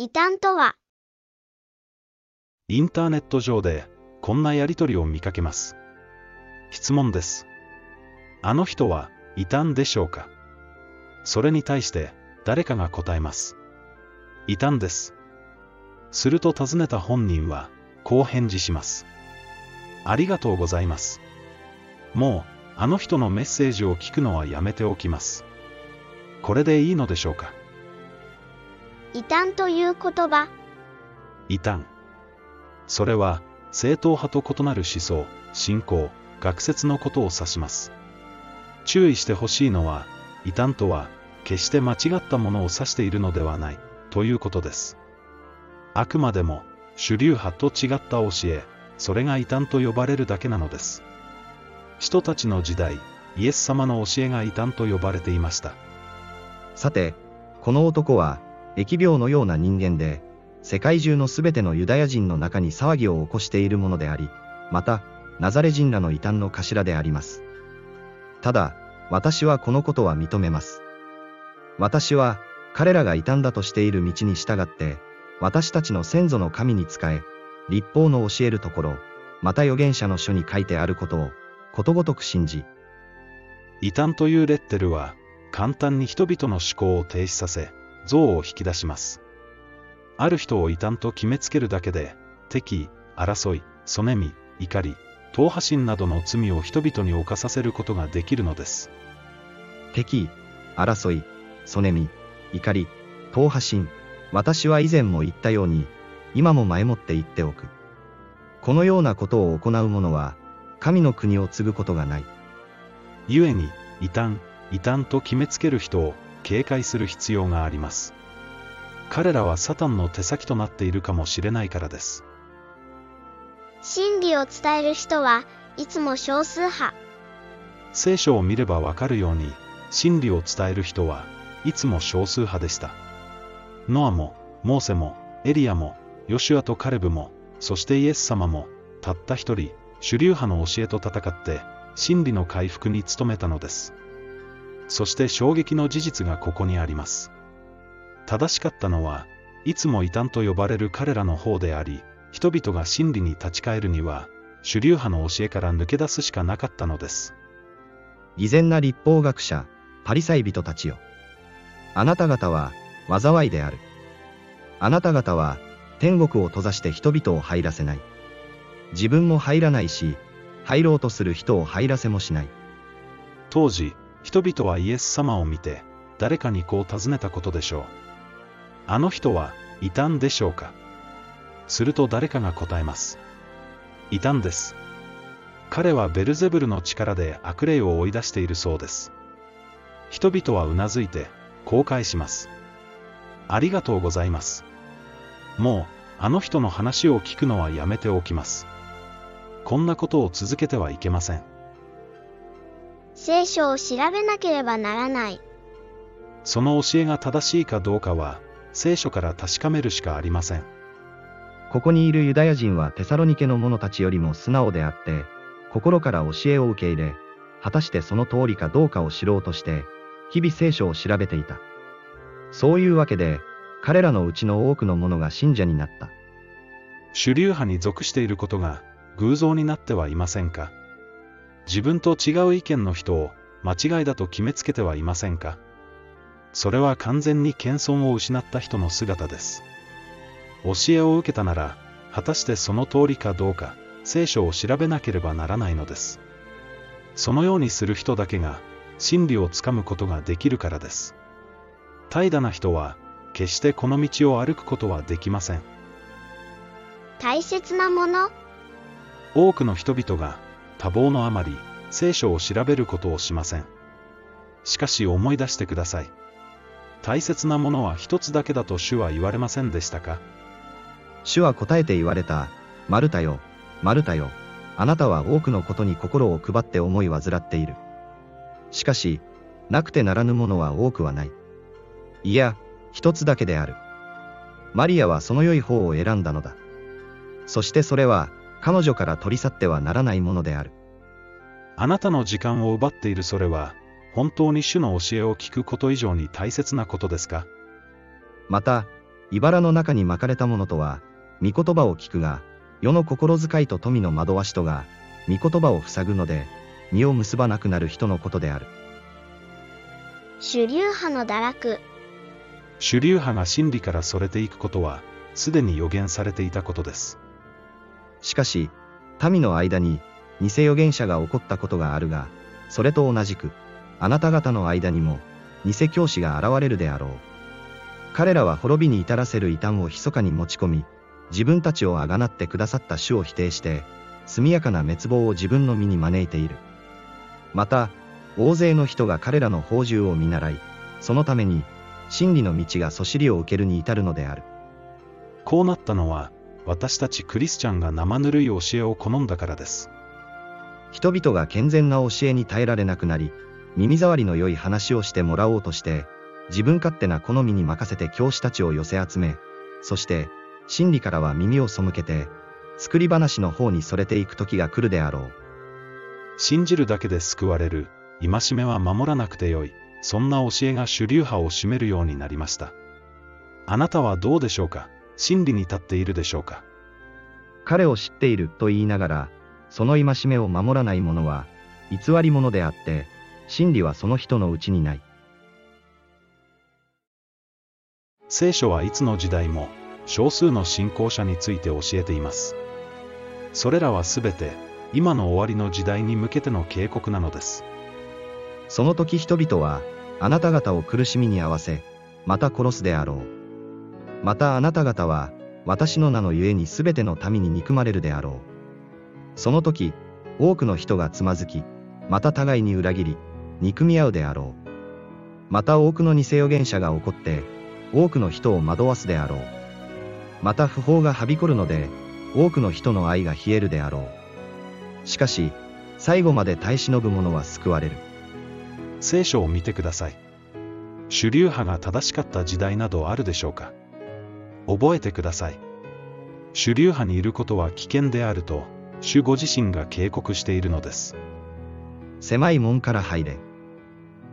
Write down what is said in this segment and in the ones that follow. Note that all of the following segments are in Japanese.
異端とは、インターネット上でこんなやりとりを見かけます。質問です。あの人は異端でしょうか？それに対して誰かが答えます。異端です。すると尋ねた本人はこう返事します。ありがとうございます。もうあの人のメッセージを聞くのはやめておきます。これでいいのでしょうか？異端という言葉、異端。それは、正統派と異なる思想、信仰、学説のことを指します。注意してほしいのは、異端とは、決して間違ったものを指しているのではない、ということです。あくまでも、主流派と違った教え、それが異端と呼ばれるだけなのです。人たちの時代、イエス様の教えが異端と呼ばれていました。さて、この男は、疫病のような人間で、世界中のすべてのユダヤ人の中に騒ぎを起こしているものであり、また、ナザレ人らの異端の頭であります。ただ、私はこのことは認めます。私は、彼らが異端だとしている道に従って、私たちの先祖の神に仕え、立法の教えるところ、また預言者の書に書いてあることを、ことごとく信じ、異端というレッテルは、簡単に人々の思考を停止させ、憎悪を引き出します。ある人を異端と決めつけるだけで、敵意、争い、そねみ、怒り、党派心などの罪を人々に犯させることができるのです。敵意、争い、そねみ、怒り、党派心、私は以前も言ったように、今も前もって言っておく。このようなことを行う者は、神の国を継ぐことがない。故に、異端、異端と決めつける人を警戒する必要があります。彼らはサタンの手先となっているかもしれないからです。真理を伝える人はいつも少数派。聖書を見ればわかるように、真理を伝える人はいつも少数派でした。ノアも、モーセも、エリアも、ヨシュアとカレブも、そしてイエス様も、たった一人、主流派の教えと戦って、真理の回復に努めたのです。そして衝撃の事実がここにあります。正しかったのは、いつも異端と呼ばれる彼らの方であり、人々が真理に立ち返るには、主流派の教えから抜け出すしかなかったのです。偽善な立法学者、パリサイ人たちよ。あなた方は、災いである。あなた方は、天国を閉ざして人々を入らせない。自分も入らないし、入ろうとする人を入らせもしない。当時、人々はイエス様を見て、誰かにこう尋ねたことでしょう。あの人は、異端でしょうかすると誰かが答えます。異端です。彼はベルゼブルの力で悪霊を追い出しているそうです。人々はうなずいて、こう返します。ありがとうございます。もう、あの人の話を聞くのはやめておきます。こんなことを続けてはいけません。聖書を調べなければならない。その教えが正しいかどうかは、聖書から確かめるしかありません。ここにいるユダヤ人はテサロニケの者たちよりも素直であって、心から教えを受け入れ、果たしてその通りかどうかを知ろうとして、日々聖書を調べていた。そういうわけで、彼らのうちの多くの者が信者になった。主流派に属していることが偶像になってはいませんか？自分と違う意見の人を間違いだと決めつけてはいませんか？それは完全に謙遜を失った人の姿です。教えを受けたなら、果たしてその通りかどうか、聖書を調べなければならないのです。そのようにする人だけが、真理をつかむことができるからです。怠惰な人は、決してこの道を歩くことはできません。大切なもの多くの人々が多忙のあまり聖書を調べることをしません。しかし思い出してください。大切なものは一つだけだと主は言われませんでしたか？主は答えて言われた。マルタよ、マルタよ。あなたは多くのことに心を配って思い患っている。しかし、なくてならぬものは多くはない。いや、一つだけである。マリアはその良い方を選んだのだ。そしてそれは、彼女から取り去ってはならないものである。あなたの時間を奪っているそれは、本当に主の教えを聞くこと以上に大切なことですか？また、茨の中に巻かれた者とは、御言葉を聞くが、世の心遣いと富の惑わしとが、御言葉を塞ぐので、身を結ばなくなる人のことである。主流派の堕落。主流派が真理からそれていくことは、すでに予言されていたことです。しかし、民の間に、偽預言者が起こったことがあるが、それと同じく、あなた方の間にも、偽教師が現れるであろう。彼らは滅びに至らせる異端を密かに持ち込み、自分たちをあがなってくださった主を否定して、速やかな滅亡を自分の身に招いている。また、大勢の人が彼らの宝珠を見習い、そのために、真理の道がそしりを受けるに至るのである。こうなったのは、私たちクリスチャンが生ぬるい教えを好んだからです。人々が健全な教えに耐えられなくなり、耳障りの良い話をしてもらおうとして、自分勝手な好みに任せて教師たちを寄せ集め、そして、真理からは耳を背けて、作り話の方にそれていく時が来るであろう。信じるだけで救われる、戒めは守らなくてよい、そんな教えが主流派を占めるようになりました。あなたはどうでしょうか？真理に立っているでしょうか？彼を知っていると言いながら、その戒めを守らない者は、偽り者であって、真理はその人のうちにない。聖書はいつの時代も少数の信仰者について教えています。それらはすべて今の終わりの時代に向けての警告なのです。その時人々は、あなた方を苦しみに合わせ、また殺すであろう。またあなた方は、私の名のゆえにすべての民に憎まれるであろう。その時、多くの人がつまずき、また互いに裏切り、憎み合うであろう。また多くの偽預言者が起こって、多くの人を惑わすであろう。また不法がはびこるので、多くの人の愛が冷えるであろう。しかし、最後まで耐え忍ぶ者は救われる。聖書を見てください。主流派が正しかった時代などあるでしょうか覚えてください。主流派にいることは危険であると、主ご自身が警告しているのです。狭い門から入れ。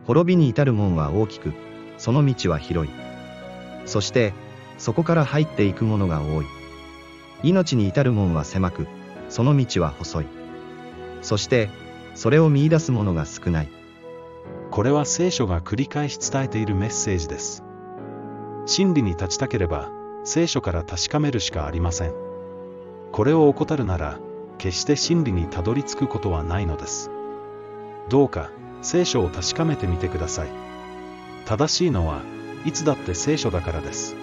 滅びに至る門は大きく、その道は広い。そして、そこから入っていく者が多い。命に至る門は狭く、その道は細い。そして、それを見出す者が少ない。これは聖書が繰り返し伝えているメッセージです。真理に立ちたければ、聖書から確かめるしかありません。これを怠るなら、決して真理にたどり着くことはないのです。どうか、聖書を確かめてみてください。正しいのは、いつだって聖書だからです。